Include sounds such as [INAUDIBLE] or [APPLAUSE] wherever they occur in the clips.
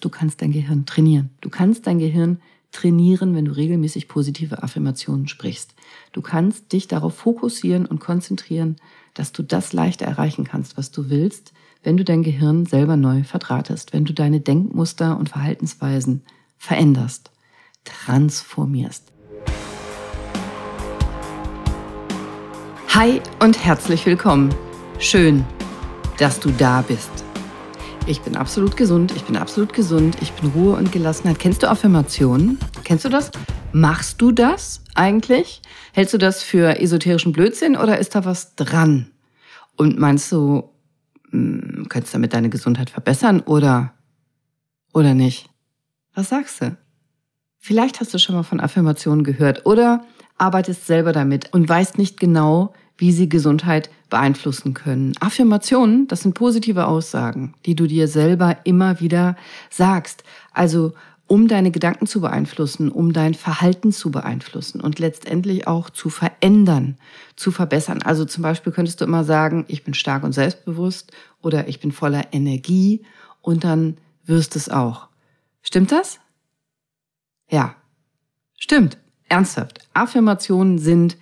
Du kannst dein Gehirn trainieren. Du kannst dein Gehirn trainieren, wenn du regelmäßig positive Affirmationen sprichst. Du kannst dich darauf fokussieren und konzentrieren, dass du das leichter erreichen kannst, was du willst, wenn du dein Gehirn selber neu verdrahtest, wenn du deine Denkmuster und Verhaltensweisen veränderst, transformierst. Hi und herzlich willkommen. Schön, dass du da bist. Ich bin absolut gesund, ich bin absolut gesund, ich bin Ruhe und Gelassenheit. Kennst du Affirmationen? Kennst du das? Machst du das eigentlich? Hältst du das für esoterischen Blödsinn oder ist da was dran? Und meinst du, hm, könntest damit deine Gesundheit verbessern oder, oder nicht? Was sagst du? Vielleicht hast du schon mal von Affirmationen gehört oder arbeitest selber damit und weißt nicht genau, wie sie Gesundheit beeinflussen können. Affirmationen, das sind positive Aussagen, die du dir selber immer wieder sagst. Also um deine Gedanken zu beeinflussen, um dein Verhalten zu beeinflussen und letztendlich auch zu verändern, zu verbessern. Also zum Beispiel könntest du immer sagen, ich bin stark und selbstbewusst oder ich bin voller Energie und dann wirst es auch. Stimmt das? Ja, stimmt. Ernsthaft. Affirmationen sind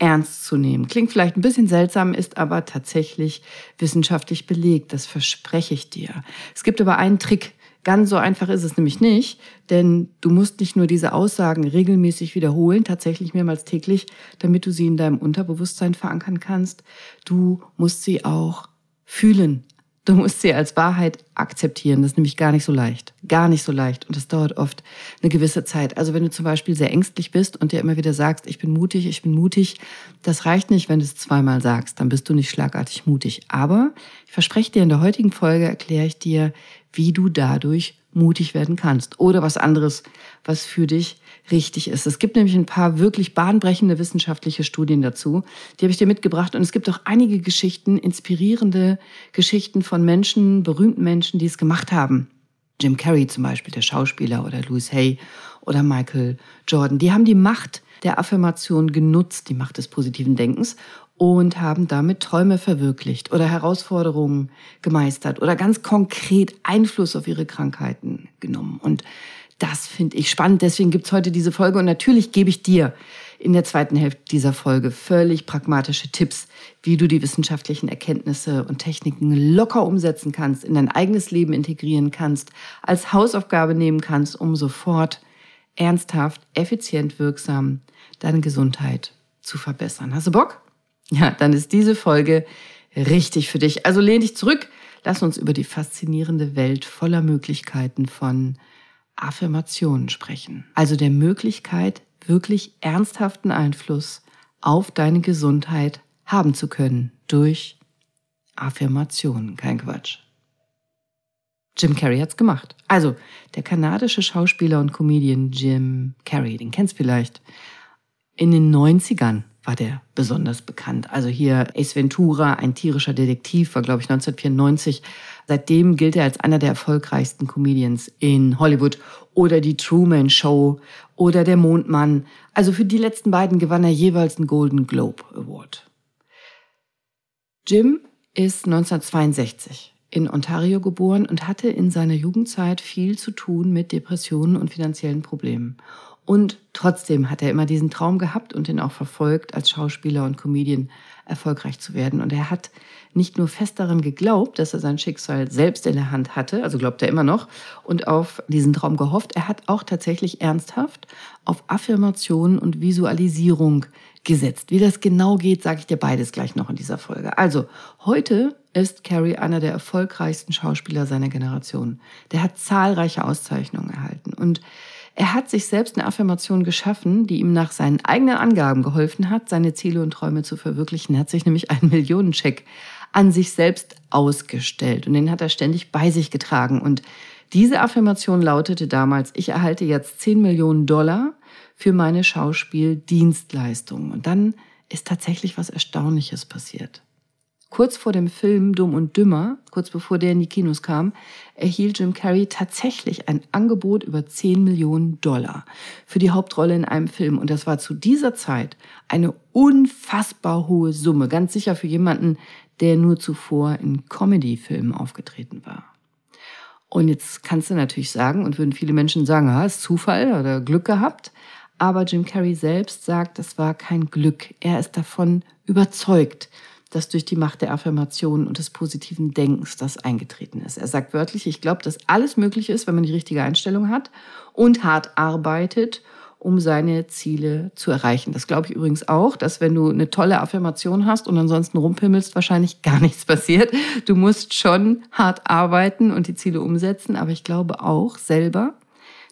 ernst zu nehmen. Klingt vielleicht ein bisschen seltsam, ist aber tatsächlich wissenschaftlich belegt. Das verspreche ich dir. Es gibt aber einen Trick. Ganz so einfach ist es nämlich nicht, denn du musst nicht nur diese Aussagen regelmäßig wiederholen, tatsächlich mehrmals täglich, damit du sie in deinem Unterbewusstsein verankern kannst. Du musst sie auch fühlen, Du musst sie als Wahrheit akzeptieren. Das ist nämlich gar nicht so leicht. Gar nicht so leicht. Und das dauert oft eine gewisse Zeit. Also wenn du zum Beispiel sehr ängstlich bist und dir immer wieder sagst, ich bin mutig, ich bin mutig, das reicht nicht, wenn du es zweimal sagst. Dann bist du nicht schlagartig mutig. Aber ich verspreche dir, in der heutigen Folge erkläre ich dir, wie du dadurch mutig werden kannst. Oder was anderes, was für dich richtig ist. Es gibt nämlich ein paar wirklich bahnbrechende wissenschaftliche Studien dazu. Die habe ich dir mitgebracht. Und es gibt auch einige Geschichten, inspirierende Geschichten von Menschen, berühmten Menschen, die es gemacht haben. Jim Carrey zum Beispiel, der Schauspieler, oder Louis Hay oder Michael Jordan. Die haben die Macht der Affirmation genutzt, die Macht des positiven Denkens und haben damit Träume verwirklicht oder Herausforderungen gemeistert oder ganz konkret Einfluss auf ihre Krankheiten genommen. Und das finde ich spannend. Deswegen gibt's heute diese Folge. Und natürlich gebe ich dir in der zweiten Hälfte dieser Folge völlig pragmatische Tipps, wie du die wissenschaftlichen Erkenntnisse und Techniken locker umsetzen kannst, in dein eigenes Leben integrieren kannst, als Hausaufgabe nehmen kannst, um sofort ernsthaft, effizient, wirksam deine Gesundheit zu verbessern. Hast du Bock? Ja, dann ist diese Folge richtig für dich. Also lehn dich zurück. Lass uns über die faszinierende Welt voller Möglichkeiten von Affirmationen sprechen. Also der Möglichkeit, wirklich ernsthaften Einfluss auf deine Gesundheit haben zu können durch Affirmationen. Kein Quatsch. Jim Carrey hat's gemacht. Also, der kanadische Schauspieler und Comedian Jim Carrey, den kennst vielleicht. In den 90ern war der besonders bekannt. Also hier Ace Ventura, ein tierischer Detektiv, war glaube ich 1994. Seitdem gilt er als einer der erfolgreichsten Comedians in Hollywood oder die Truman Show oder der Mondmann. Also für die letzten beiden gewann er jeweils einen Golden Globe Award. Jim ist 1962 in Ontario geboren und hatte in seiner Jugendzeit viel zu tun mit Depressionen und finanziellen Problemen. Und trotzdem hat er immer diesen Traum gehabt und ihn auch verfolgt, als Schauspieler und Comedian erfolgreich zu werden. Und er hat nicht nur fest daran geglaubt, dass er sein Schicksal selbst in der Hand hatte, also glaubt er immer noch, und auf diesen Traum gehofft, er hat auch tatsächlich ernsthaft auf Affirmation und Visualisierung gesetzt. Wie das genau geht, sage ich dir beides gleich noch in dieser Folge. Also, heute ist Carrie einer der erfolgreichsten Schauspieler seiner Generation. Der hat zahlreiche Auszeichnungen erhalten und er hat sich selbst eine Affirmation geschaffen, die ihm nach seinen eigenen Angaben geholfen hat, seine Ziele und Träume zu verwirklichen. Er hat sich nämlich einen Millionencheck an sich selbst ausgestellt und den hat er ständig bei sich getragen. Und diese Affirmation lautete damals, ich erhalte jetzt 10 Millionen Dollar für meine Schauspieldienstleistungen. Und dann ist tatsächlich was Erstaunliches passiert. Kurz vor dem Film Dumm und Dümmer, kurz bevor der in die Kinos kam, erhielt Jim Carrey tatsächlich ein Angebot über 10 Millionen Dollar für die Hauptrolle in einem Film. Und das war zu dieser Zeit eine unfassbar hohe Summe. Ganz sicher für jemanden, der nur zuvor in Comedy-Filmen aufgetreten war. Und jetzt kannst du natürlich sagen, und würden viele Menschen sagen, ah, ist Zufall oder Glück gehabt. Aber Jim Carrey selbst sagt, das war kein Glück. Er ist davon überzeugt, dass durch die Macht der Affirmation und des positiven Denkens das eingetreten ist. Er sagt wörtlich, ich glaube, dass alles möglich ist, wenn man die richtige Einstellung hat und hart arbeitet, um seine Ziele zu erreichen. Das glaube ich übrigens auch, dass wenn du eine tolle Affirmation hast und ansonsten rumpimmelst, wahrscheinlich gar [LAUGHS] nichts passiert. Du musst schon hart arbeiten und die Ziele umsetzen, aber ich glaube auch selber,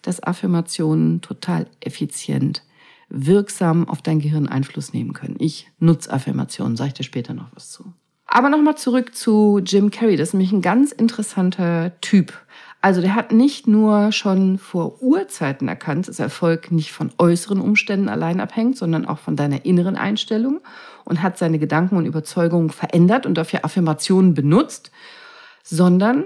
dass Affirmationen total effizient wirksam auf dein Gehirn Einfluss nehmen können. Ich nutze Affirmationen, sage ich dir später noch was zu. Aber nochmal zurück zu Jim Carrey. Das ist nämlich ein ganz interessanter Typ. Also der hat nicht nur schon vor Urzeiten erkannt, dass Erfolg nicht von äußeren Umständen allein abhängt, sondern auch von deiner inneren Einstellung und hat seine Gedanken und Überzeugungen verändert und dafür Affirmationen benutzt, sondern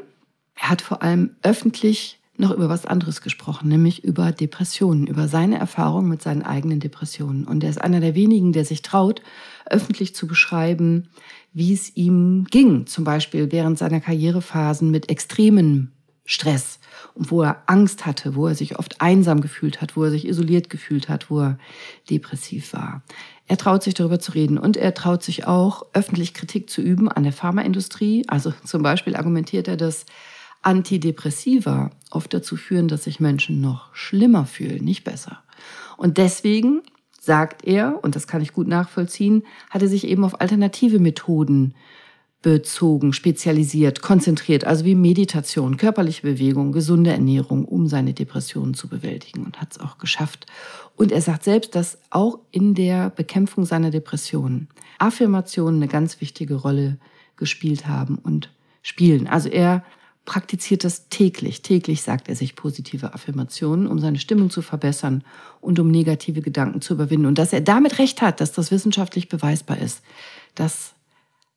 er hat vor allem öffentlich noch über was anderes gesprochen, nämlich über Depressionen, über seine Erfahrung mit seinen eigenen Depressionen. Und er ist einer der wenigen, der sich traut, öffentlich zu beschreiben, wie es ihm ging, zum Beispiel während seiner Karrierephasen mit extremen Stress und wo er Angst hatte, wo er sich oft einsam gefühlt hat, wo er sich isoliert gefühlt hat, wo er depressiv war. Er traut sich darüber zu reden und er traut sich auch öffentlich Kritik zu üben an der Pharmaindustrie. Also zum Beispiel argumentiert er, dass Antidepressiva oft dazu führen, dass sich Menschen noch schlimmer fühlen, nicht besser. Und deswegen sagt er, und das kann ich gut nachvollziehen, hat er sich eben auf alternative Methoden bezogen, spezialisiert, konzentriert, also wie Meditation, körperliche Bewegung, gesunde Ernährung, um seine Depressionen zu bewältigen und hat es auch geschafft. Und er sagt selbst, dass auch in der Bekämpfung seiner Depressionen Affirmationen eine ganz wichtige Rolle gespielt haben und spielen. Also er praktiziert das täglich. Täglich sagt er sich positive Affirmationen, um seine Stimmung zu verbessern und um negative Gedanken zu überwinden. Und dass er damit recht hat, dass das wissenschaftlich beweisbar ist, das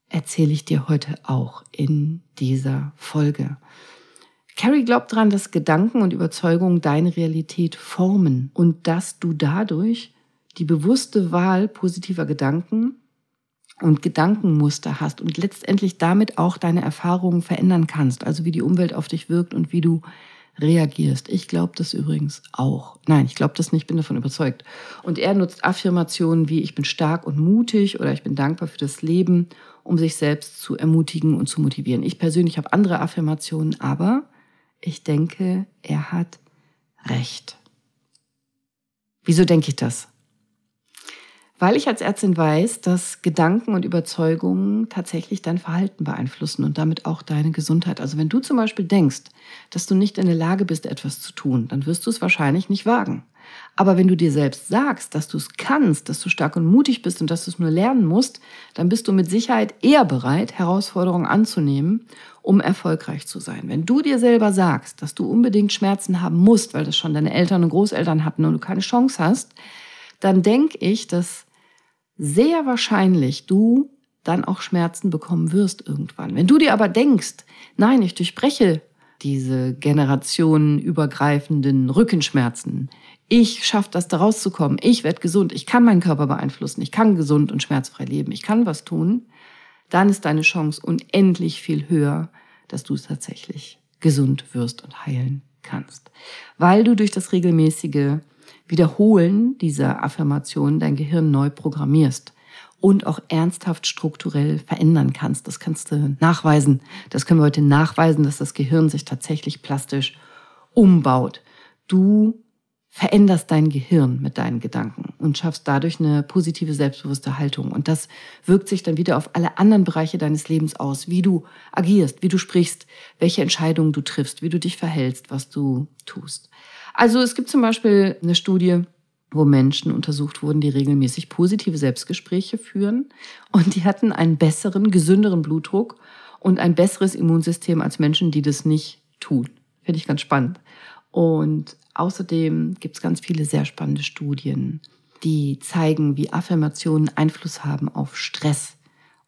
erzähle ich dir heute auch in dieser Folge. Carrie glaubt daran, dass Gedanken und Überzeugungen deine Realität formen und dass du dadurch die bewusste Wahl positiver Gedanken und Gedankenmuster hast und letztendlich damit auch deine Erfahrungen verändern kannst, also wie die Umwelt auf dich wirkt und wie du reagierst. Ich glaube das übrigens auch. Nein, ich glaube das nicht, bin davon überzeugt. Und er nutzt Affirmationen wie ich bin stark und mutig oder ich bin dankbar für das Leben, um sich selbst zu ermutigen und zu motivieren. Ich persönlich habe andere Affirmationen, aber ich denke, er hat recht. Wieso denke ich das? Weil ich als Ärztin weiß, dass Gedanken und Überzeugungen tatsächlich dein Verhalten beeinflussen und damit auch deine Gesundheit. Also wenn du zum Beispiel denkst, dass du nicht in der Lage bist, etwas zu tun, dann wirst du es wahrscheinlich nicht wagen. Aber wenn du dir selbst sagst, dass du es kannst, dass du stark und mutig bist und dass du es nur lernen musst, dann bist du mit Sicherheit eher bereit, Herausforderungen anzunehmen, um erfolgreich zu sein. Wenn du dir selber sagst, dass du unbedingt Schmerzen haben musst, weil das schon deine Eltern und Großeltern hatten und du keine Chance hast, dann denke ich, dass sehr wahrscheinlich du dann auch Schmerzen bekommen wirst irgendwann. Wenn du dir aber denkst, nein, ich durchbreche diese generationenübergreifenden Rückenschmerzen. Ich schaffe das, da rauszukommen. Ich werde gesund. Ich kann meinen Körper beeinflussen. Ich kann gesund und schmerzfrei leben. Ich kann was tun. Dann ist deine Chance unendlich viel höher, dass du tatsächlich gesund wirst und heilen kannst. Weil du durch das regelmäßige Wiederholen dieser Affirmation dein Gehirn neu programmierst und auch ernsthaft strukturell verändern kannst. Das kannst du nachweisen. Das können wir heute nachweisen, dass das Gehirn sich tatsächlich plastisch umbaut. Du veränderst dein Gehirn mit deinen Gedanken und schaffst dadurch eine positive, selbstbewusste Haltung. Und das wirkt sich dann wieder auf alle anderen Bereiche deines Lebens aus, wie du agierst, wie du sprichst, welche Entscheidungen du triffst, wie du dich verhältst, was du tust. Also es gibt zum Beispiel eine Studie, wo Menschen untersucht wurden, die regelmäßig positive Selbstgespräche führen und die hatten einen besseren, gesünderen Blutdruck und ein besseres Immunsystem als Menschen, die das nicht tun. Finde ich ganz spannend. Und außerdem gibt es ganz viele sehr spannende Studien, die zeigen, wie Affirmationen Einfluss haben auf Stress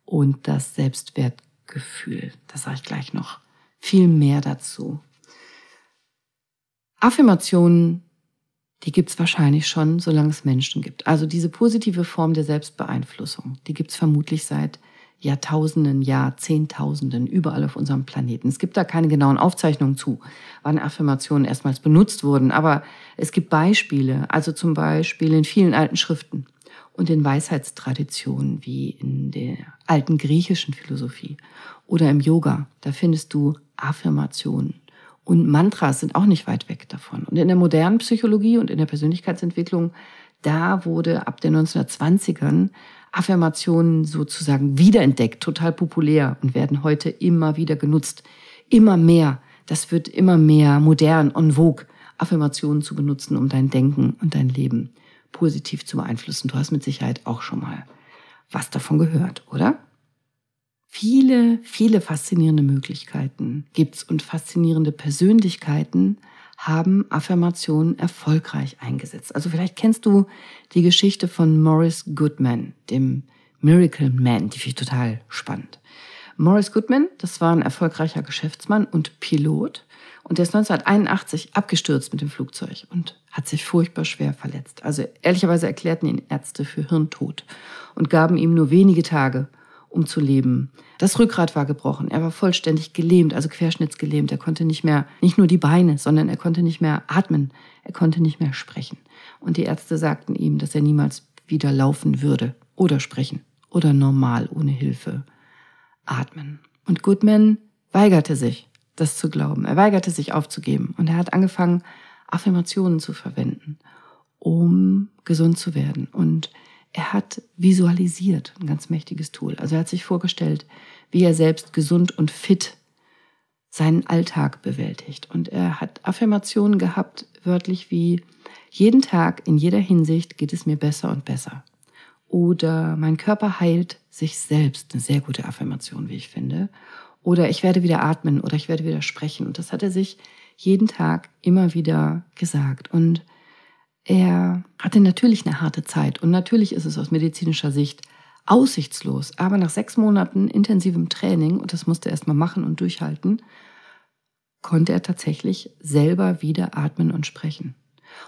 und das Selbstwertgefühl. Da sage ich gleich noch viel mehr dazu. Affirmationen die gibt's wahrscheinlich schon, solange es Menschen gibt. Also diese positive Form der Selbstbeeinflussung, die gibt's vermutlich seit Jahrtausenden, Jahrzehntausenden, überall auf unserem Planeten. Es gibt da keine genauen Aufzeichnungen zu, wann Affirmationen erstmals benutzt wurden, aber es gibt Beispiele, also zum Beispiel in vielen alten Schriften und in Weisheitstraditionen wie in der alten griechischen Philosophie oder im Yoga. Da findest du Affirmationen. Und Mantras sind auch nicht weit weg davon. Und in der modernen Psychologie und in der Persönlichkeitsentwicklung, da wurde ab den 1920ern Affirmationen sozusagen wiederentdeckt, total populär und werden heute immer wieder genutzt. Immer mehr. Das wird immer mehr modern und vogue, Affirmationen zu benutzen, um dein Denken und dein Leben positiv zu beeinflussen. Du hast mit Sicherheit auch schon mal was davon gehört, oder? Viele, viele faszinierende Möglichkeiten gibt's und faszinierende Persönlichkeiten haben Affirmationen erfolgreich eingesetzt. Also vielleicht kennst du die Geschichte von Morris Goodman, dem Miracle Man, die finde ich total spannend. Morris Goodman, das war ein erfolgreicher Geschäftsmann und Pilot und der ist 1981 abgestürzt mit dem Flugzeug und hat sich furchtbar schwer verletzt. Also ehrlicherweise erklärten ihn Ärzte für Hirntod und gaben ihm nur wenige Tage, um zu leben. Das Rückgrat war gebrochen. Er war vollständig gelähmt, also querschnittsgelähmt. Er konnte nicht mehr, nicht nur die Beine, sondern er konnte nicht mehr atmen. Er konnte nicht mehr sprechen. Und die Ärzte sagten ihm, dass er niemals wieder laufen würde oder sprechen oder normal ohne Hilfe atmen. Und Goodman weigerte sich, das zu glauben. Er weigerte sich aufzugeben. Und er hat angefangen, Affirmationen zu verwenden, um gesund zu werden. Und er hat visualisiert, ein ganz mächtiges Tool. Also er hat sich vorgestellt, wie er selbst gesund und fit seinen Alltag bewältigt. Und er hat Affirmationen gehabt, wörtlich wie, jeden Tag in jeder Hinsicht geht es mir besser und besser. Oder mein Körper heilt sich selbst, eine sehr gute Affirmation, wie ich finde. Oder ich werde wieder atmen oder ich werde wieder sprechen. Und das hat er sich jeden Tag immer wieder gesagt. Und er hatte natürlich eine harte Zeit und natürlich ist es aus medizinischer Sicht aussichtslos. Aber nach sechs Monaten intensivem Training, und das musste er erstmal machen und durchhalten, konnte er tatsächlich selber wieder atmen und sprechen.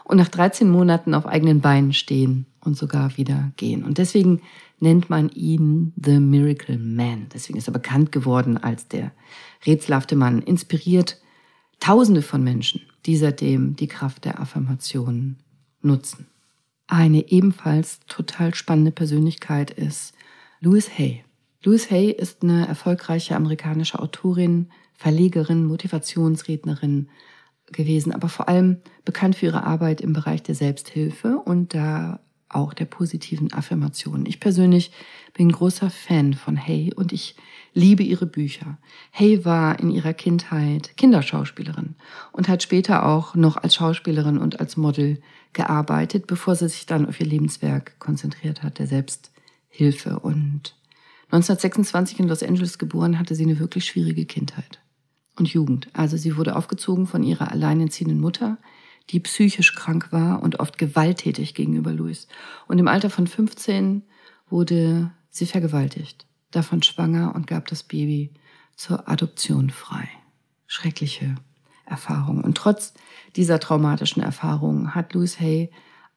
Und nach 13 Monaten auf eigenen Beinen stehen und sogar wieder gehen. Und deswegen nennt man ihn The Miracle Man. Deswegen ist er bekannt geworden als der rätselhafte Mann, inspiriert Tausende von Menschen, die seitdem die Kraft der Affirmationen nutzen. Eine ebenfalls total spannende Persönlichkeit ist Louise Hay. Louise Hay ist eine erfolgreiche amerikanische Autorin, Verlegerin, Motivationsrednerin gewesen, aber vor allem bekannt für ihre Arbeit im Bereich der Selbsthilfe und da auch der positiven Affirmationen. Ich persönlich bin großer Fan von Hay und ich liebe ihre Bücher. Hay war in ihrer Kindheit Kinderschauspielerin und hat später auch noch als Schauspielerin und als Model gearbeitet, bevor sie sich dann auf ihr Lebenswerk konzentriert hat, der Selbsthilfe. Und 1926 in Los Angeles geboren, hatte sie eine wirklich schwierige Kindheit und Jugend. Also sie wurde aufgezogen von ihrer alleinerziehenden Mutter, die psychisch krank war und oft gewalttätig gegenüber Louis. Und im Alter von 15 wurde sie vergewaltigt, davon schwanger und gab das Baby zur Adoption frei. Schreckliche Erfahrung. Und trotz dieser traumatischen Erfahrung hat Louis Hay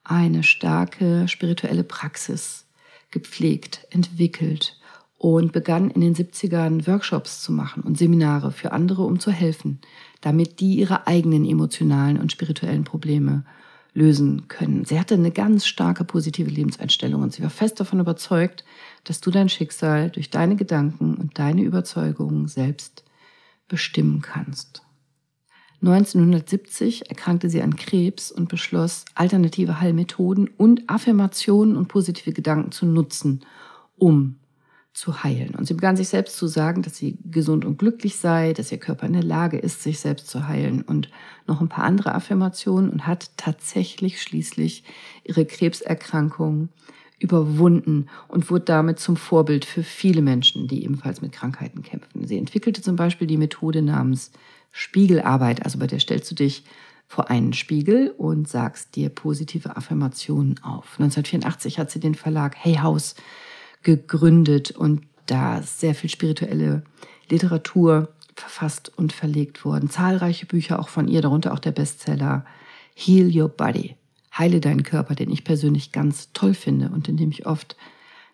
eine starke spirituelle Praxis gepflegt, entwickelt und begann in den 70ern Workshops zu machen und Seminare für andere, um zu helfen, damit die ihre eigenen emotionalen und spirituellen Probleme lösen können. Sie hatte eine ganz starke positive Lebenseinstellung und sie war fest davon überzeugt, dass du dein Schicksal durch deine Gedanken und deine Überzeugungen selbst bestimmen kannst. 1970 erkrankte sie an Krebs und beschloss, alternative Heilmethoden und Affirmationen und positive Gedanken zu nutzen, um zu heilen. Und sie begann sich selbst zu sagen, dass sie gesund und glücklich sei, dass ihr Körper in der Lage ist, sich selbst zu heilen und noch ein paar andere Affirmationen und hat tatsächlich schließlich ihre Krebserkrankung überwunden und wurde damit zum Vorbild für viele Menschen, die ebenfalls mit Krankheiten kämpfen. Sie entwickelte zum Beispiel die Methode namens Spiegelarbeit, also bei der stellst du dich vor einen Spiegel und sagst dir positive Affirmationen auf. 1984 hat sie den Verlag Hey House gegründet und da sehr viel spirituelle Literatur verfasst und verlegt worden. Zahlreiche Bücher auch von ihr, darunter auch der Bestseller Heal Your Body. Heile deinen Körper, den ich persönlich ganz toll finde und in dem ich oft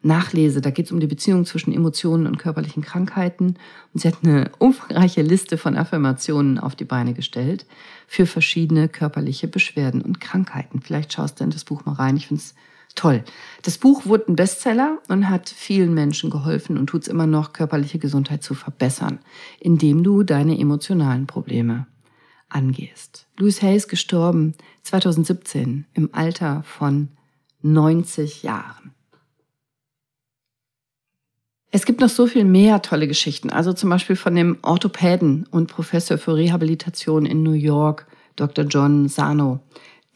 nachlese. Da geht es um die Beziehung zwischen Emotionen und körperlichen Krankheiten. Und sie hat eine umfangreiche Liste von Affirmationen auf die Beine gestellt für verschiedene körperliche Beschwerden und Krankheiten. Vielleicht schaust du in das Buch mal rein. Ich finde es toll. Das Buch wurde ein Bestseller und hat vielen Menschen geholfen und tut es immer noch, körperliche Gesundheit zu verbessern, indem du deine emotionalen Probleme angehst. Louis Hay ist gestorben 2017 im Alter von 90 Jahren. Es gibt noch so viel mehr tolle Geschichten. Also zum Beispiel von dem Orthopäden und Professor für Rehabilitation in New York, Dr. John Sano.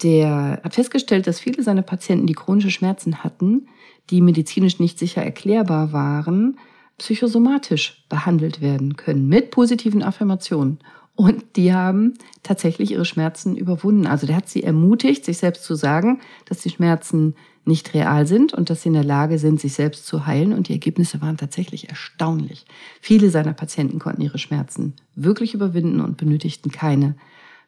Der hat festgestellt, dass viele seiner Patienten, die chronische Schmerzen hatten, die medizinisch nicht sicher erklärbar waren, psychosomatisch behandelt werden können mit positiven Affirmationen. Und die haben tatsächlich ihre Schmerzen überwunden. Also der hat sie ermutigt, sich selbst zu sagen, dass die Schmerzen nicht real sind und dass sie in der Lage sind, sich selbst zu heilen. Und die Ergebnisse waren tatsächlich erstaunlich. Viele seiner Patienten konnten ihre Schmerzen wirklich überwinden und benötigten keine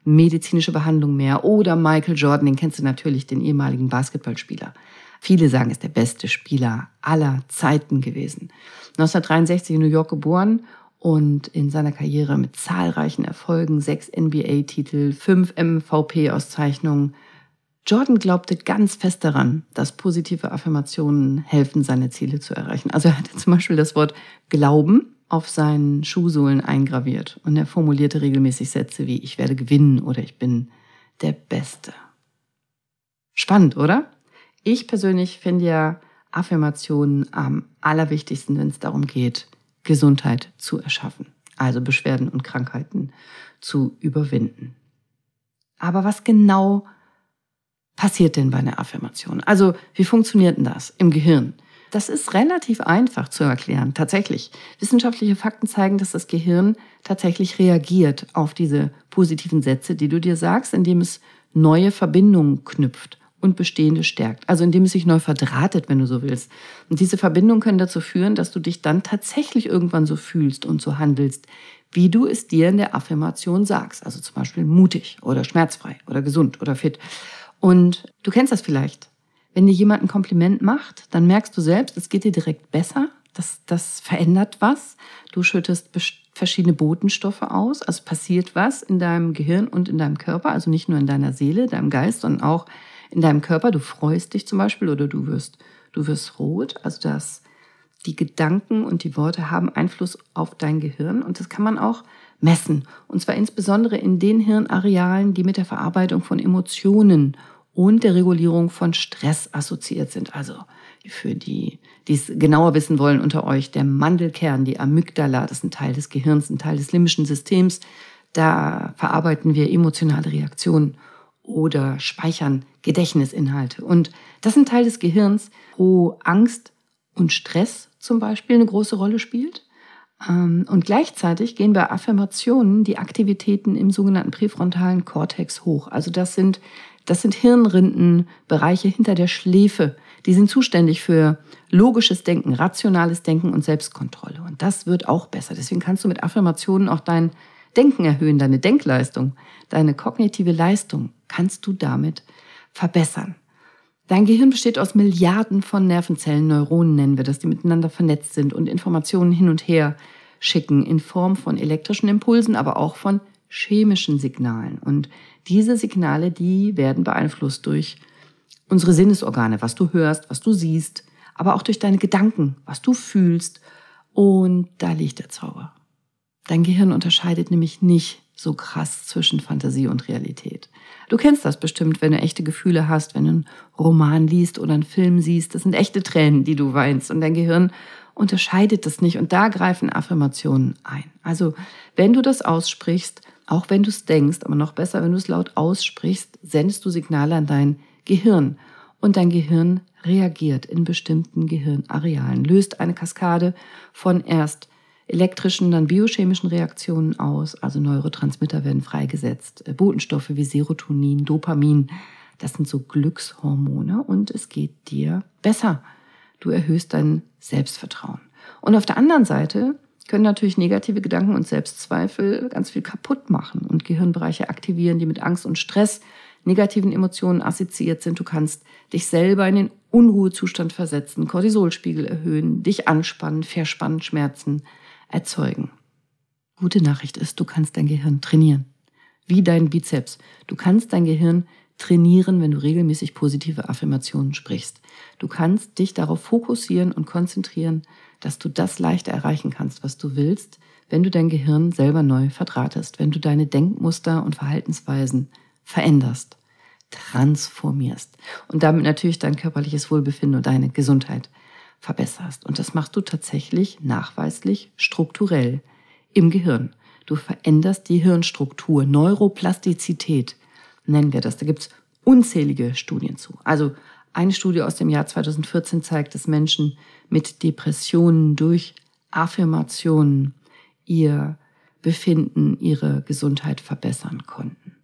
medizinische Behandlung mehr. Oder Michael Jordan, den kennst du natürlich, den ehemaligen Basketballspieler. Viele sagen, ist der beste Spieler aller Zeiten gewesen. 1963 in New York geboren und in seiner Karriere mit zahlreichen Erfolgen, sechs NBA-Titel, fünf MVP-Auszeichnungen, Jordan glaubte ganz fest daran, dass positive Affirmationen helfen, seine Ziele zu erreichen. Also er hatte zum Beispiel das Wort Glauben auf seinen Schuhsohlen eingraviert und er formulierte regelmäßig Sätze wie ich werde gewinnen oder ich bin der Beste. Spannend, oder? Ich persönlich finde ja Affirmationen am allerwichtigsten, wenn es darum geht, Gesundheit zu erschaffen, also Beschwerden und Krankheiten zu überwinden. Aber was genau passiert denn bei einer Affirmation? Also wie funktioniert denn das im Gehirn? Das ist relativ einfach zu erklären, tatsächlich. Wissenschaftliche Fakten zeigen, dass das Gehirn tatsächlich reagiert auf diese positiven Sätze, die du dir sagst, indem es neue Verbindungen knüpft und bestehende stärkt. Also indem es sich neu verdrahtet, wenn du so willst. Und diese Verbindungen können dazu führen, dass du dich dann tatsächlich irgendwann so fühlst und so handelst, wie du es dir in der Affirmation sagst. Also zum Beispiel mutig oder schmerzfrei oder gesund oder fit. Und du kennst das vielleicht. Wenn dir jemand ein Kompliment macht, dann merkst du selbst, es geht dir direkt besser. Das, das verändert was. Du schüttest verschiedene Botenstoffe aus. Also passiert was in deinem Gehirn und in deinem Körper. Also nicht nur in deiner Seele, deinem Geist, sondern auch in deinem Körper. Du freust dich zum Beispiel oder du wirst, du wirst rot. Also das, die Gedanken und die Worte haben Einfluss auf dein Gehirn. Und das kann man auch messen. Und zwar insbesondere in den Hirnarealen, die mit der Verarbeitung von Emotionen und der Regulierung von Stress assoziiert sind. Also für die, die es genauer wissen wollen unter euch, der Mandelkern, die Amygdala, das ist ein Teil des Gehirns, ein Teil des limbischen Systems. Da verarbeiten wir emotionale Reaktionen oder speichern Gedächtnisinhalte. Und das ist ein Teil des Gehirns, wo Angst und Stress zum Beispiel eine große Rolle spielt. Ähm, und gleichzeitig gehen bei Affirmationen die Aktivitäten im sogenannten präfrontalen Kortex hoch. Also das sind das sind Hirnrindenbereiche hinter der Schläfe. Die sind zuständig für logisches Denken, rationales Denken und Selbstkontrolle. Und das wird auch besser. Deswegen kannst du mit Affirmationen auch dein Denken erhöhen, deine Denkleistung, deine kognitive Leistung kannst du damit verbessern. Dein Gehirn besteht aus Milliarden von Nervenzellen, Neuronen nennen wir das, die miteinander vernetzt sind und Informationen hin und her schicken in Form von elektrischen Impulsen, aber auch von chemischen Signalen. Und diese Signale, die werden beeinflusst durch unsere Sinnesorgane, was du hörst, was du siehst, aber auch durch deine Gedanken, was du fühlst. Und da liegt der Zauber. Dein Gehirn unterscheidet nämlich nicht so krass zwischen Fantasie und Realität. Du kennst das bestimmt, wenn du echte Gefühle hast, wenn du einen Roman liest oder einen Film siehst. Das sind echte Tränen, die du weinst. Und dein Gehirn unterscheidet das nicht. Und da greifen Affirmationen ein. Also, wenn du das aussprichst, auch wenn du es denkst, aber noch besser, wenn du es laut aussprichst, sendest du Signale an dein Gehirn. Und dein Gehirn reagiert in bestimmten Gehirnarealen, löst eine Kaskade von erst elektrischen, dann biochemischen Reaktionen aus. Also Neurotransmitter werden freigesetzt, äh, Botenstoffe wie Serotonin, Dopamin. Das sind so Glückshormone und es geht dir besser. Du erhöhst dein Selbstvertrauen. Und auf der anderen Seite können natürlich negative Gedanken und Selbstzweifel ganz viel kaputt machen und Gehirnbereiche aktivieren, die mit Angst und Stress, negativen Emotionen assoziiert sind. Du kannst dich selber in den Unruhezustand versetzen, Cortisolspiegel erhöhen, dich anspannen, verspannen, Schmerzen erzeugen. Gute Nachricht ist, du kannst dein Gehirn trainieren. Wie dein Bizeps. Du kannst dein Gehirn trainieren, wenn du regelmäßig positive Affirmationen sprichst. Du kannst dich darauf fokussieren und konzentrieren, dass du das leichter erreichen kannst, was du willst, wenn du dein Gehirn selber neu verdrahtest, wenn du deine Denkmuster und Verhaltensweisen veränderst, transformierst und damit natürlich dein körperliches Wohlbefinden und deine Gesundheit verbesserst. Und das machst du tatsächlich nachweislich strukturell im Gehirn. Du veränderst die Hirnstruktur, Neuroplastizität nennen wir das. Da gibt's unzählige Studien zu. Also eine Studie aus dem Jahr 2014 zeigt, dass Menschen mit Depressionen durch Affirmationen ihr Befinden, ihre Gesundheit verbessern konnten.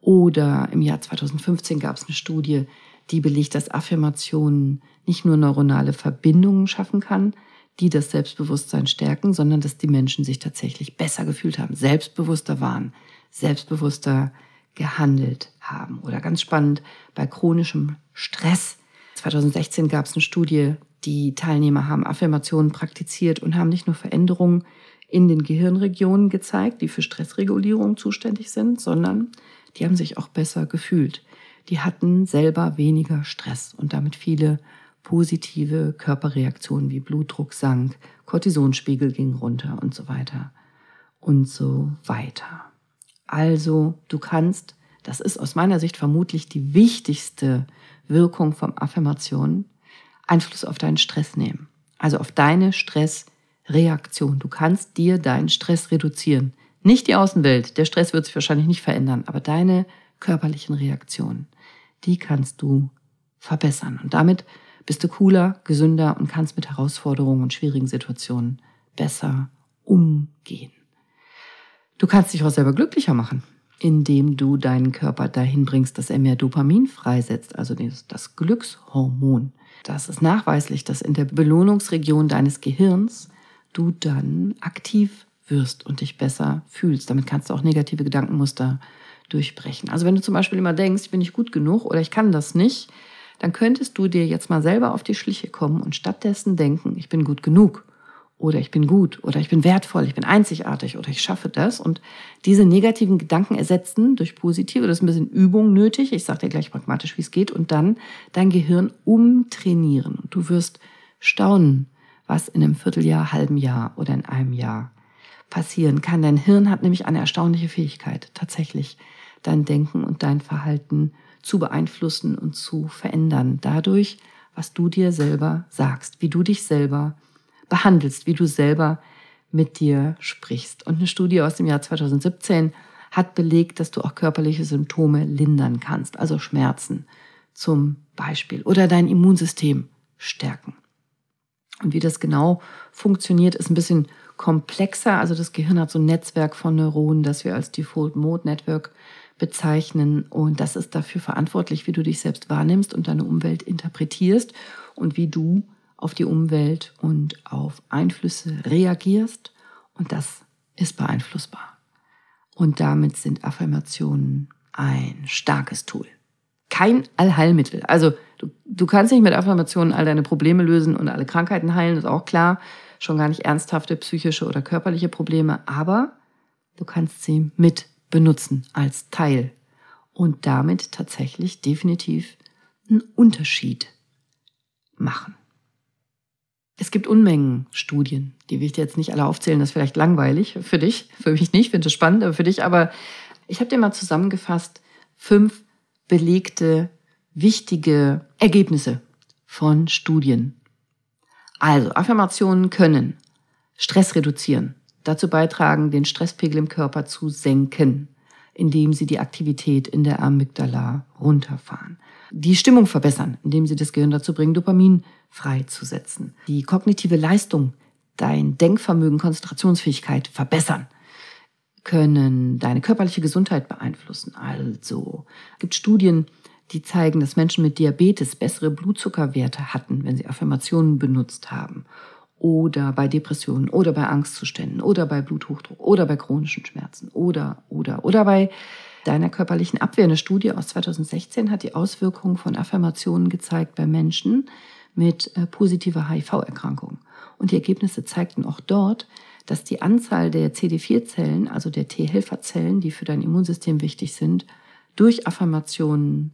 Oder im Jahr 2015 gab es eine Studie, die belegt, dass Affirmationen nicht nur neuronale Verbindungen schaffen kann, die das Selbstbewusstsein stärken, sondern dass die Menschen sich tatsächlich besser gefühlt haben, selbstbewusster waren, selbstbewusster gehandelt haben. Oder ganz spannend, bei chronischem Stress. 2016 gab es eine Studie, die Teilnehmer haben Affirmationen praktiziert und haben nicht nur Veränderungen in den Gehirnregionen gezeigt, die für Stressregulierung zuständig sind, sondern die haben sich auch besser gefühlt. Die hatten selber weniger Stress und damit viele positive Körperreaktionen wie Blutdruck sank, Cortisonspiegel ging runter und so weiter und so weiter. Also du kannst, das ist aus meiner Sicht vermutlich die wichtigste Wirkung von Affirmationen, Einfluss auf deinen Stress nehmen. Also auf deine Stressreaktion. Du kannst dir deinen Stress reduzieren. Nicht die Außenwelt, der Stress wird sich wahrscheinlich nicht verändern, aber deine körperlichen Reaktionen, die kannst du verbessern. Und damit bist du cooler, gesünder und kannst mit Herausforderungen und schwierigen Situationen besser umgehen. Du kannst dich auch selber glücklicher machen, indem du deinen Körper dahin bringst, dass er mehr Dopamin freisetzt, also das Glückshormon. Das ist nachweislich, dass in der Belohnungsregion deines Gehirns du dann aktiv wirst und dich besser fühlst. Damit kannst du auch negative Gedankenmuster durchbrechen. Also wenn du zum Beispiel immer denkst, ich bin nicht gut genug oder ich kann das nicht, dann könntest du dir jetzt mal selber auf die Schliche kommen und stattdessen denken, ich bin gut genug oder ich bin gut oder ich bin wertvoll, ich bin einzigartig oder ich schaffe das. Und diese negativen Gedanken ersetzen durch positive, das ist ein bisschen Übung nötig, ich sage dir gleich pragmatisch, wie es geht. Und dann dein Gehirn umtrainieren. Und du wirst staunen, was in einem Vierteljahr, halben Jahr oder in einem Jahr passieren kann. Dein Hirn hat nämlich eine erstaunliche Fähigkeit, tatsächlich dein Denken und dein Verhalten zu beeinflussen und zu verändern, dadurch, was du dir selber sagst, wie du dich selber behandelst, wie du selber mit dir sprichst. Und eine Studie aus dem Jahr 2017 hat belegt, dass du auch körperliche Symptome lindern kannst, also Schmerzen zum Beispiel oder dein Immunsystem stärken. Und wie das genau funktioniert, ist ein bisschen komplexer. Also das Gehirn hat so ein Netzwerk von Neuronen, das wir als Default Mode Network bezeichnen. Und das ist dafür verantwortlich, wie du dich selbst wahrnimmst und deine Umwelt interpretierst und wie du auf die Umwelt und auf Einflüsse reagierst und das ist beeinflussbar. Und damit sind Affirmationen ein starkes Tool. Kein Allheilmittel. Also du, du kannst nicht mit Affirmationen all deine Probleme lösen und alle Krankheiten heilen, ist auch klar. Schon gar nicht ernsthafte psychische oder körperliche Probleme, aber du kannst sie mit benutzen als Teil und damit tatsächlich definitiv einen Unterschied machen. Es gibt Unmengen Studien, die will ich dir jetzt nicht alle aufzählen, das ist vielleicht langweilig für dich, für mich nicht, finde es spannend, aber für dich. Aber ich habe dir mal zusammengefasst fünf belegte, wichtige Ergebnisse von Studien. Also, Affirmationen können Stress reduzieren, dazu beitragen, den Stresspegel im Körper zu senken, indem sie die Aktivität in der Amygdala runterfahren. Die Stimmung verbessern, indem sie das Gehirn dazu bringen, Dopamin freizusetzen. Die kognitive Leistung, dein Denkvermögen, Konzentrationsfähigkeit verbessern können deine körperliche Gesundheit beeinflussen. Also gibt Studien, die zeigen, dass Menschen mit Diabetes bessere Blutzuckerwerte hatten, wenn sie Affirmationen benutzt haben. Oder bei Depressionen oder bei Angstzuständen oder bei Bluthochdruck oder bei chronischen Schmerzen oder, oder, oder bei deiner körperlichen Abwehr. Eine Studie aus 2016 hat die Auswirkungen von Affirmationen gezeigt bei Menschen mit äh, positiver HIV-Erkrankung. Und die Ergebnisse zeigten auch dort, dass die Anzahl der CD4-Zellen, also der T-Helferzellen, die für dein Immunsystem wichtig sind, durch Affirmationen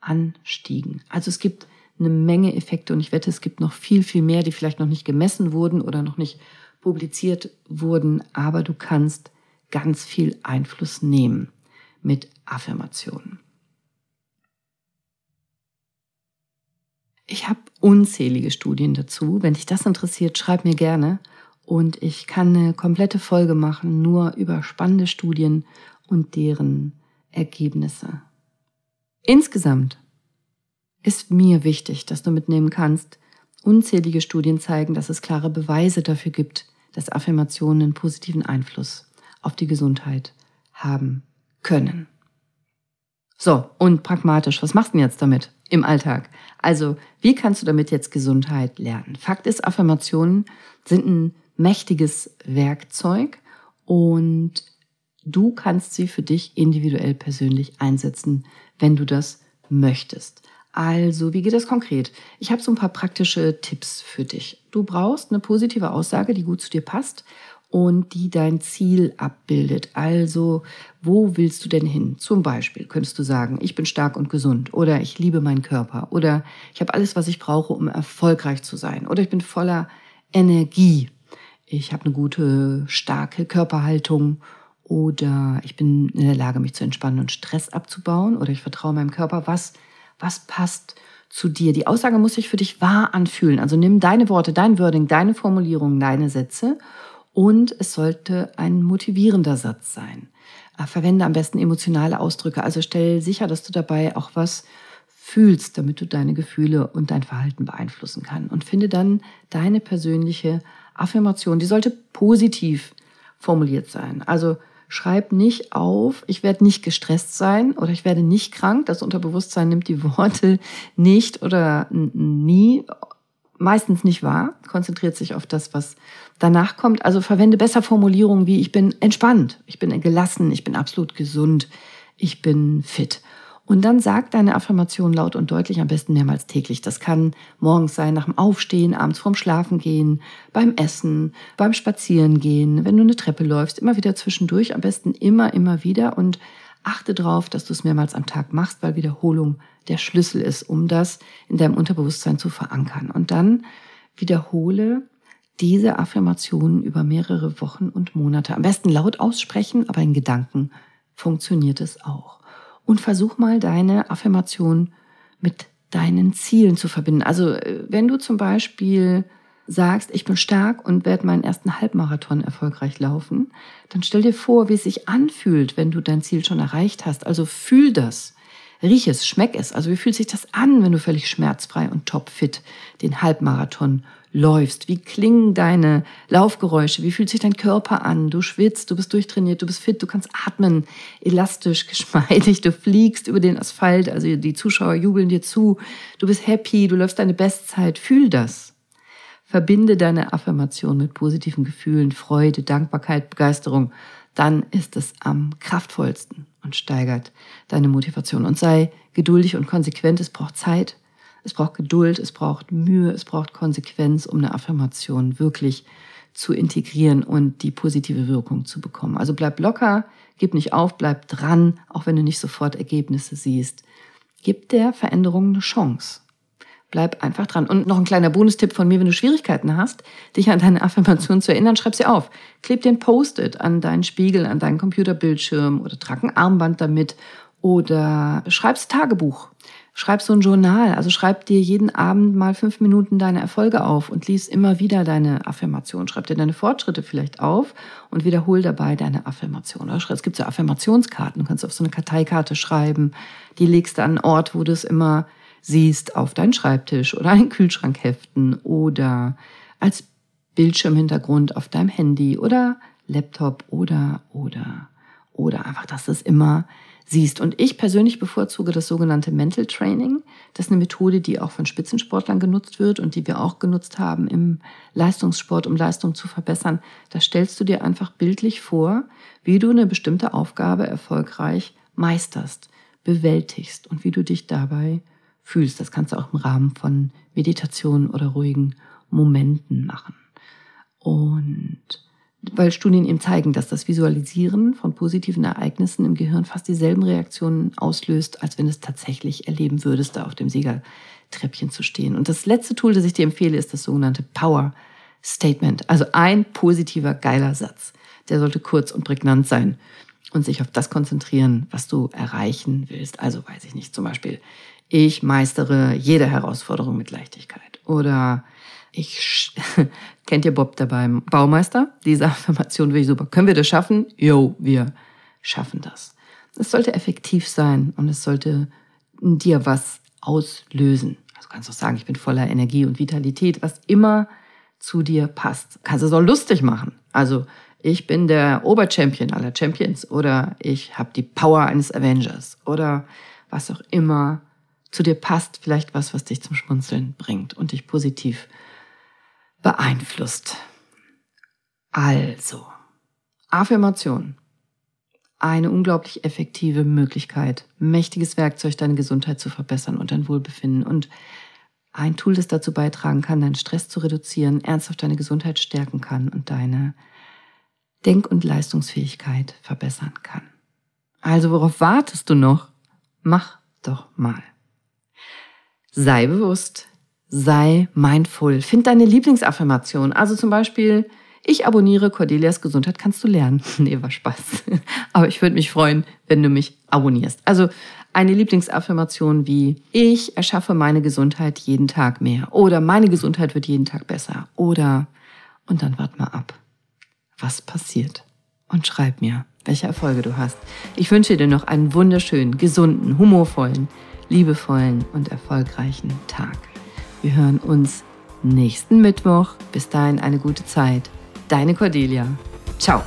anstiegen. Also es gibt eine Menge Effekte und ich wette, es gibt noch viel, viel mehr, die vielleicht noch nicht gemessen wurden oder noch nicht publiziert wurden, aber du kannst ganz viel Einfluss nehmen mit Affirmationen. Ich habe unzählige Studien dazu. Wenn dich das interessiert, schreib mir gerne. Und ich kann eine komplette Folge machen, nur über spannende Studien und deren Ergebnisse. Insgesamt ist mir wichtig, dass du mitnehmen kannst, unzählige Studien zeigen, dass es klare Beweise dafür gibt, dass Affirmationen einen positiven Einfluss auf die Gesundheit haben können. So, und pragmatisch, was machst du denn jetzt damit im Alltag? Also, wie kannst du damit jetzt Gesundheit lernen? Fakt ist, Affirmationen sind ein mächtiges Werkzeug und du kannst sie für dich individuell persönlich einsetzen, wenn du das möchtest. Also, wie geht das konkret? Ich habe so ein paar praktische Tipps für dich. Du brauchst eine positive Aussage, die gut zu dir passt und die dein Ziel abbildet. Also, wo willst du denn hin? Zum Beispiel könntest du sagen, ich bin stark und gesund oder ich liebe meinen Körper oder ich habe alles, was ich brauche, um erfolgreich zu sein oder ich bin voller Energie ich habe eine gute, starke Körperhaltung oder ich bin in der Lage, mich zu entspannen und Stress abzubauen oder ich vertraue meinem Körper. Was, was passt zu dir? Die Aussage muss sich für dich wahr anfühlen. Also nimm deine Worte, dein Wording, deine Formulierungen, deine Sätze und es sollte ein motivierender Satz sein. Äh, verwende am besten emotionale Ausdrücke. Also stell sicher, dass du dabei auch was fühlst, damit du deine Gefühle und dein Verhalten beeinflussen kannst. Und finde dann deine persönliche Affirmation, die sollte positiv formuliert sein. Also schreib nicht auf, ich werde nicht gestresst sein oder ich werde nicht krank. Das Unterbewusstsein nimmt die Worte [LAUGHS] nicht oder nie, meistens nicht wahr, konzentriert sich auf das, was danach kommt. Also verwende besser Formulierungen wie ich bin entspannt, ich bin gelassen, ich bin absolut gesund, ich bin fit. Und dann sag deine Affirmation laut und deutlich, am besten mehrmals täglich. Das kann morgens sein, nach dem Aufstehen, abends vorm Schlafen gehen, beim Essen, beim Spazierengehen, wenn du eine Treppe läufst, immer wieder zwischendurch, am besten immer, immer wieder und achte darauf, dass du es mehrmals am Tag machst, weil Wiederholung der Schlüssel ist, um das in deinem Unterbewusstsein zu verankern. Und dann wiederhole diese Affirmationen über mehrere Wochen und Monate. Am besten laut aussprechen, aber in Gedanken funktioniert es auch und versuch mal deine Affirmation mit deinen Zielen zu verbinden. Also wenn du zum Beispiel sagst, ich bin stark und werde meinen ersten Halbmarathon erfolgreich laufen, dann stell dir vor, wie es sich anfühlt, wenn du dein Ziel schon erreicht hast. Also fühl das. Riech es, schmeck es. Also wie fühlt sich das an, wenn du völlig schmerzfrei und topfit den Halbmarathon läufst? Wie klingen deine Laufgeräusche? Wie fühlt sich dein Körper an? Du schwitzt, du bist durchtrainiert, du bist fit, du kannst atmen, elastisch, [LAUGHS] geschmeidig, du fliegst über den Asphalt, also die Zuschauer jubeln dir zu, du bist happy, du läufst deine Bestzeit. Fühl das. Verbinde deine Affirmation mit positiven Gefühlen, Freude, Dankbarkeit, Begeisterung. Dann ist es am kraftvollsten und steigert deine Motivation. Und sei geduldig und konsequent. Es braucht Zeit. Es braucht Geduld, es braucht Mühe, es braucht Konsequenz, um eine Affirmation wirklich zu integrieren und die positive Wirkung zu bekommen. Also bleib locker, gib nicht auf, bleib dran, auch wenn du nicht sofort Ergebnisse siehst. Gib der Veränderung eine Chance. Bleib einfach dran. Und noch ein kleiner Bonustipp von mir, wenn du Schwierigkeiten hast, dich an deine Affirmation zu erinnern, schreib sie auf. Kleb den Post-it an deinen Spiegel, an deinen Computerbildschirm oder trag ein Armband damit oder schreib's Tagebuch. Schreib so ein Journal, also schreib dir jeden Abend mal fünf Minuten deine Erfolge auf und lies immer wieder deine Affirmation. Schreib dir deine Fortschritte vielleicht auf und wiederhol dabei deine Affirmation. Es gibt so Affirmationskarten, du kannst auf so eine Karteikarte schreiben, die legst du an einen Ort, wo du es immer siehst, auf deinen Schreibtisch oder einen Kühlschrank heften oder als Bildschirmhintergrund auf deinem Handy oder Laptop oder, oder, oder einfach, dass es immer siehst. Und ich persönlich bevorzuge das sogenannte Mental Training. Das ist eine Methode, die auch von Spitzensportlern genutzt wird und die wir auch genutzt haben im Leistungssport, um Leistung zu verbessern. Da stellst du dir einfach bildlich vor, wie du eine bestimmte Aufgabe erfolgreich meisterst, bewältigst und wie du dich dabei fühlst. Das kannst du auch im Rahmen von Meditation oder ruhigen Momenten machen. Und weil Studien eben zeigen, dass das Visualisieren von positiven Ereignissen im Gehirn fast dieselben Reaktionen auslöst, als wenn es tatsächlich erleben würdest, da auf dem Siegertreppchen zu stehen. Und das letzte Tool, das ich dir empfehle, ist das sogenannte Power Statement. Also ein positiver, geiler Satz. Der sollte kurz und prägnant sein und sich auf das konzentrieren, was du erreichen willst. Also weiß ich nicht, zum Beispiel, ich meistere jede Herausforderung mit Leichtigkeit. Oder ich [LAUGHS] kennt ihr Bob da beim Baumeister? Diese Affirmation will ich super. Können wir das schaffen? Jo, wir schaffen das. Es sollte effektiv sein und es sollte dir was auslösen. Also kannst du auch sagen, ich bin voller Energie und Vitalität, was immer zu dir passt. Kannst du es auch lustig machen. Also ich bin der Oberchampion aller Champions oder ich habe die Power eines Avengers oder was auch immer zu dir passt. Vielleicht was, was dich zum Schmunzeln bringt und dich positiv beeinflusst. Also, Affirmation. Eine unglaublich effektive Möglichkeit, mächtiges Werkzeug, deine Gesundheit zu verbessern und dein Wohlbefinden und ein Tool, das dazu beitragen kann, deinen Stress zu reduzieren, ernsthaft deine Gesundheit stärken kann und deine Denk- und Leistungsfähigkeit verbessern kann. Also worauf wartest du noch? Mach doch mal. Sei bewusst, sei mindful. Find deine Lieblingsaffirmation. Also zum Beispiel, ich abonniere Cordelias Gesundheit kannst du lernen. [LAUGHS] nee, war Spaß. [LAUGHS] Aber ich würde mich freuen, wenn du mich abonnierst. Also eine Lieblingsaffirmation wie ich erschaffe meine Gesundheit jeden Tag mehr oder meine Gesundheit wird jeden Tag besser oder und dann wart mal ab, was passiert und schreib mir, welche Erfolge du hast. Ich wünsche dir noch einen wunderschönen, gesunden, humorvollen, liebevollen und erfolgreichen Tag. Wir hören uns nächsten Mittwoch. Bis dahin eine gute Zeit. Deine Cordelia. Ciao.